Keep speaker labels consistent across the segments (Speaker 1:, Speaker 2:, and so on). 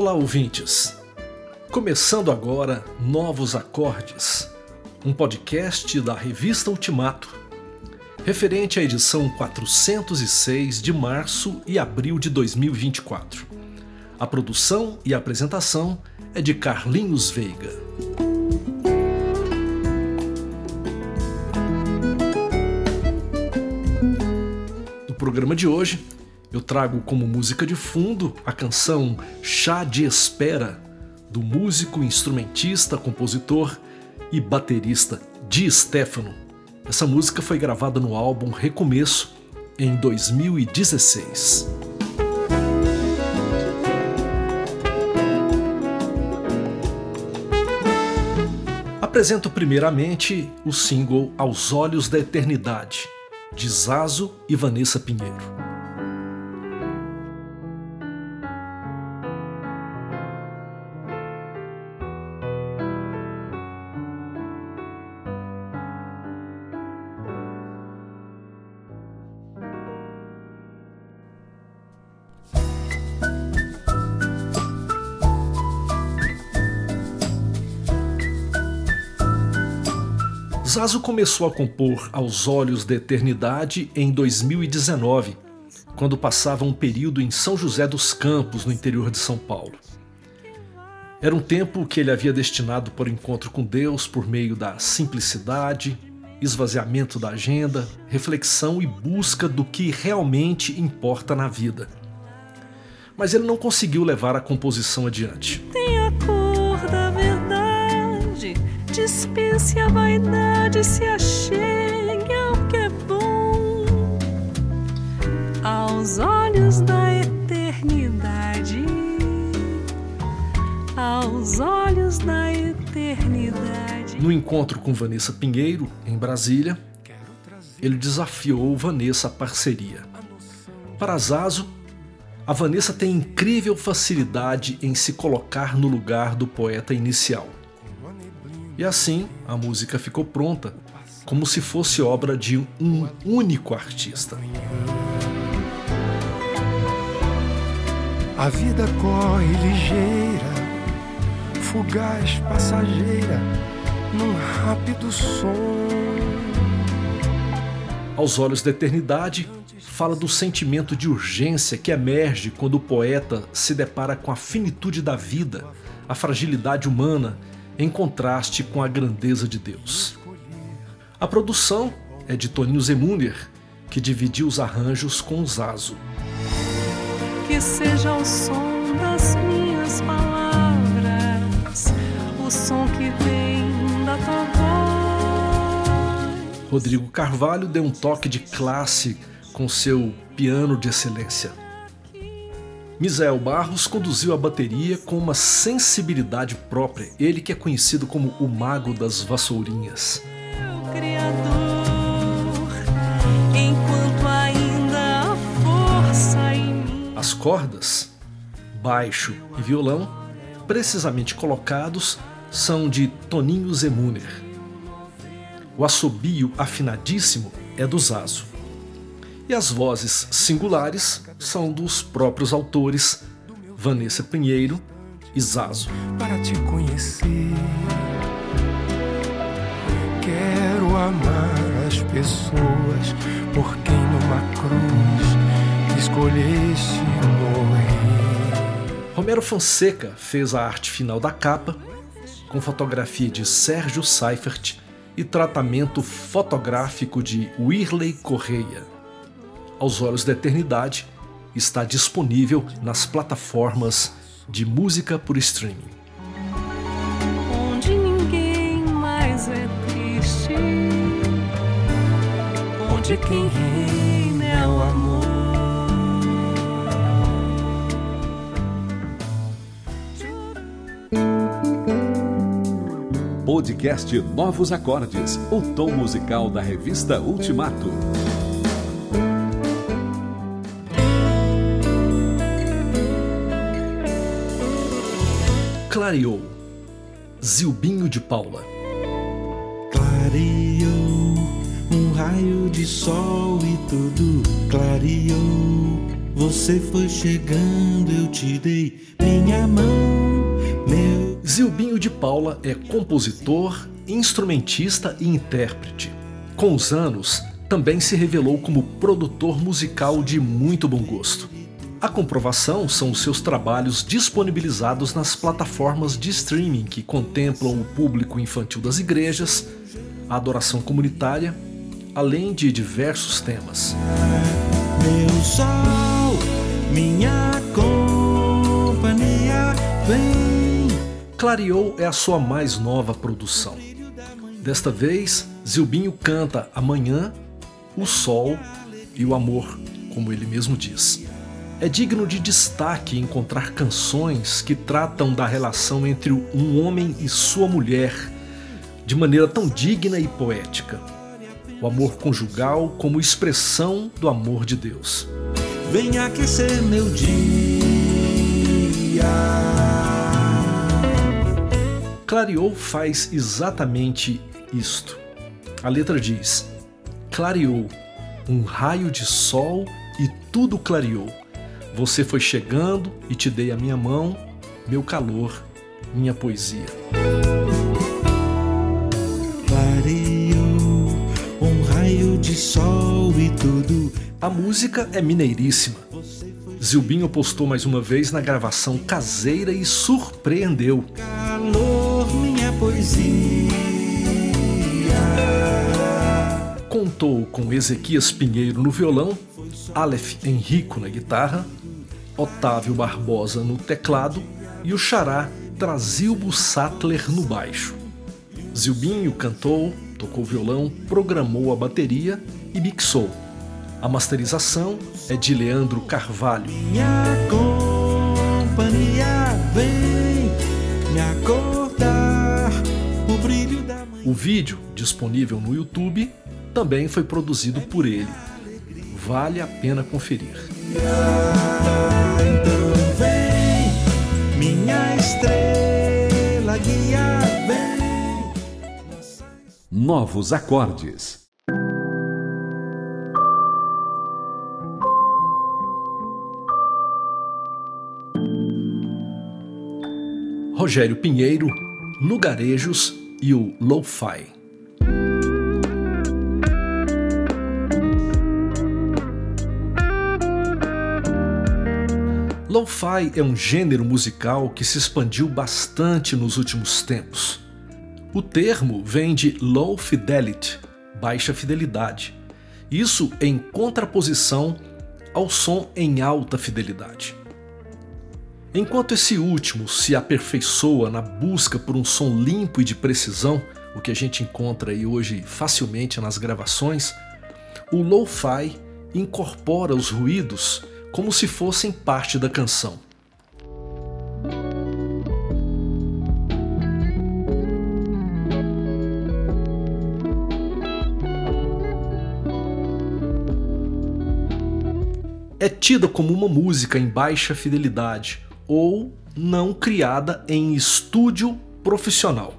Speaker 1: Olá, ouvintes! Começando agora Novos Acordes, um podcast da revista Ultimato, referente à edição 406 de março e abril de 2024. A produção e a apresentação é de Carlinhos Veiga. No programa de hoje, eu trago como música de fundo a canção Chá de Espera, do músico, instrumentista, compositor e baterista Di Stefano. Essa música foi gravada no álbum Recomeço em 2016. Apresento primeiramente o single Aos Olhos da Eternidade, de Zazo e Vanessa Pinheiro. Zazo começou a compor Aos Olhos da Eternidade em 2019, quando passava um período em São José dos Campos, no interior de São Paulo. Era um tempo que ele havia destinado para o encontro com Deus por meio da simplicidade, esvaziamento da agenda, reflexão e busca do que realmente importa na vida. Mas ele não conseguiu levar a composição adiante.
Speaker 2: Dispense a vaidade, se achegue ao que é bom. Aos olhos da eternidade, aos olhos da eternidade.
Speaker 1: No encontro com Vanessa Pinheiro, em Brasília, ele desafiou Vanessa à parceria. Para Zazo, a Vanessa tem incrível facilidade em se colocar no lugar do poeta inicial. E assim, a música ficou pronta, como se fosse obra de um único artista.
Speaker 3: A vida corre ligeira, fugaz, passageira, num rápido som.
Speaker 1: Aos olhos da eternidade, fala do sentimento de urgência que emerge quando o poeta se depara com a finitude da vida, a fragilidade humana, em contraste com a grandeza de Deus. A produção é de Toninho Zemuner, que dividiu os arranjos com Zazo.
Speaker 2: Que seja o som das minhas palavras, o som que vem da tua voz.
Speaker 1: Rodrigo Carvalho deu um toque de classe com seu piano de excelência. Misael Barros conduziu a bateria com uma sensibilidade própria, ele que é conhecido como o mago das vassourinhas. As cordas, baixo e violão, precisamente colocados, são de Toninho Zemuner. O assobio afinadíssimo é do Zazo. E as vozes singulares são dos próprios autores Vanessa Pinheiro e Zazo.
Speaker 3: para te conhecer. Quero amar as pessoas por quem numa cruz escolheste morrer.
Speaker 1: Romero Fonseca fez a arte final da capa, com fotografia de Sérgio Seifert e tratamento fotográfico de Wirley Correia. Aos Olhos da Eternidade está disponível nas plataformas de música por streaming.
Speaker 2: onde ninguém mais é triste, onde quem reina é o amor.
Speaker 4: Podcast Novos Acordes, o tom musical da revista Ultimato.
Speaker 1: Clareou. Zilbinho de Paula.
Speaker 5: Clareou um raio de sol e tudo clareou. Você foi chegando, eu te dei minha mão, meu.
Speaker 1: Zilbinho de Paula é compositor, instrumentista e intérprete. Com os anos, também se revelou como produtor musical de muito bom gosto. A comprovação são os seus trabalhos disponibilizados nas plataformas de streaming que contemplam o público infantil das igrejas, a adoração comunitária, além de diversos temas.
Speaker 5: Meu sol, minha companhia, vem.
Speaker 1: Clareou é a sua mais nova produção. Desta vez, Zilbinho canta Amanhã, o Sol e o Amor, como ele mesmo diz. É digno de destaque encontrar canções que tratam da relação entre um homem e sua mulher de maneira tão digna e poética. O amor conjugal como expressão do amor de Deus.
Speaker 5: Vem aquecer meu dia.
Speaker 1: Clareou faz exatamente isto. A letra diz: Clareou, um raio de sol e tudo clareou você foi chegando e te dei a minha mão, meu calor, minha poesia.
Speaker 5: Clareou um raio de sol e tudo.
Speaker 1: A música é mineiríssima. Zilbinho postou mais uma vez na gravação caseira e surpreendeu.
Speaker 5: Calor, minha poesia.
Speaker 1: Contou com Ezequias Pinheiro no violão, Aleph Henrico na guitarra, Otávio Barbosa no teclado e o xará Trazilbo Sattler no baixo. Zilbinho cantou, tocou violão, programou a bateria e mixou. A masterização é de Leandro Carvalho.
Speaker 5: Minha companhia vem me acordar o brilho da manhã.
Speaker 1: O vídeo, disponível no YouTube, também foi produzido por ele. Vale a pena conferir.
Speaker 5: Então vem, minha estrela guia, vem.
Speaker 4: Novos acordes.
Speaker 1: Rogério Pinheiro, Lugarejos e o Lo-Fi. Lo-fi é um gênero musical que se expandiu bastante nos últimos tempos. O termo vem de low fidelity, baixa fidelidade. Isso em contraposição ao som em alta fidelidade. Enquanto esse último se aperfeiçoa na busca por um som limpo e de precisão, o que a gente encontra aí hoje facilmente nas gravações, o lo-fi incorpora os ruídos como se fossem parte da canção. É tida como uma música em baixa fidelidade ou não criada em estúdio profissional.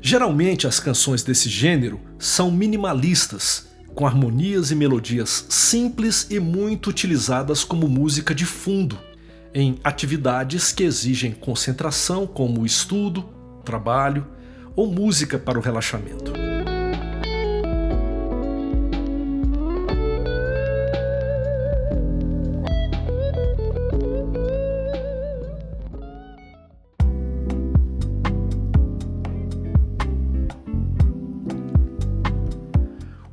Speaker 1: Geralmente as canções desse gênero são minimalistas com harmonias e melodias simples e muito utilizadas como música de fundo em atividades que exigem concentração, como estudo, trabalho ou música para o relaxamento.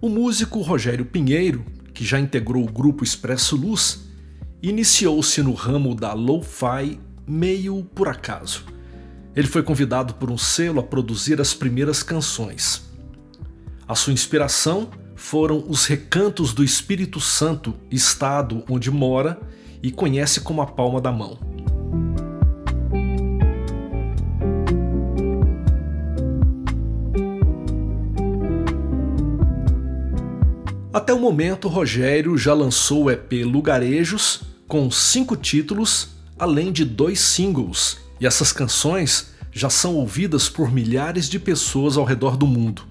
Speaker 1: O músico Rogério Pinheiro, que já integrou o grupo Expresso Luz, iniciou-se no ramo da lo-fi meio por acaso. Ele foi convidado por um selo a produzir as primeiras canções. A sua inspiração foram os recantos do Espírito Santo, estado onde mora e conhece como a palma da mão. Até o momento, Rogério já lançou o EP Lugarejos com cinco títulos, além de dois singles, e essas canções já são ouvidas por milhares de pessoas ao redor do mundo.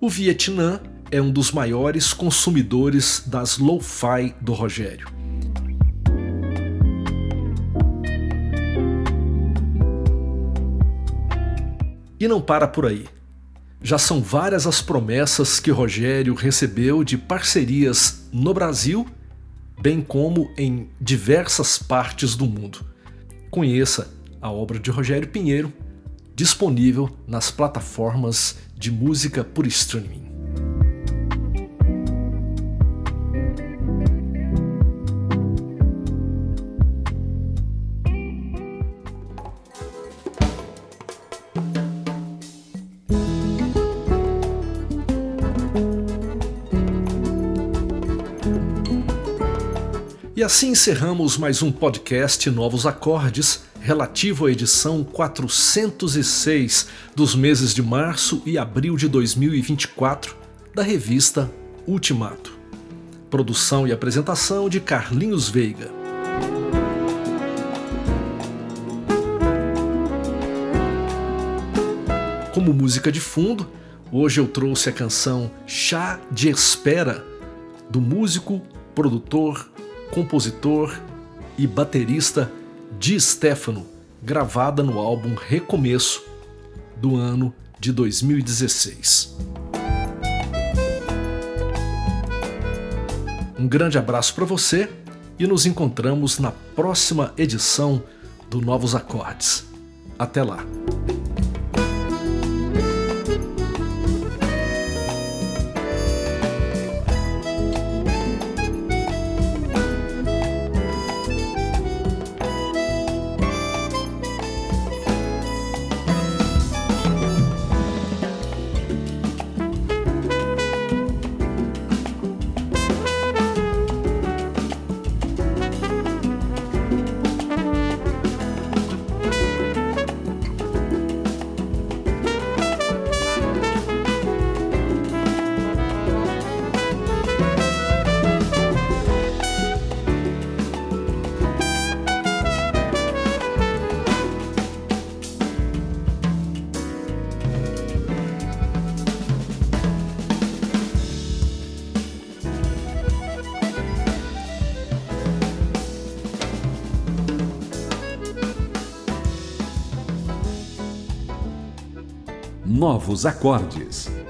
Speaker 1: O Vietnã é um dos maiores consumidores das lo-fi do Rogério. E não para por aí. Já são várias as promessas que Rogério recebeu de parcerias no Brasil, bem como em diversas partes do mundo. Conheça a obra de Rogério Pinheiro, disponível nas plataformas de música por streaming. Assim encerramos mais um podcast Novos Acordes, relativo à edição 406 dos meses de março e abril de 2024 da revista Ultimato. Produção e apresentação de Carlinhos Veiga. Como música de fundo, hoje eu trouxe a canção Chá de Espera, do músico, produtor, compositor e baterista Di Stefano, gravada no álbum Recomeço do ano de 2016. Um grande abraço para você e nos encontramos na próxima edição do Novos Acordes. Até lá!
Speaker 4: Novos Acordes.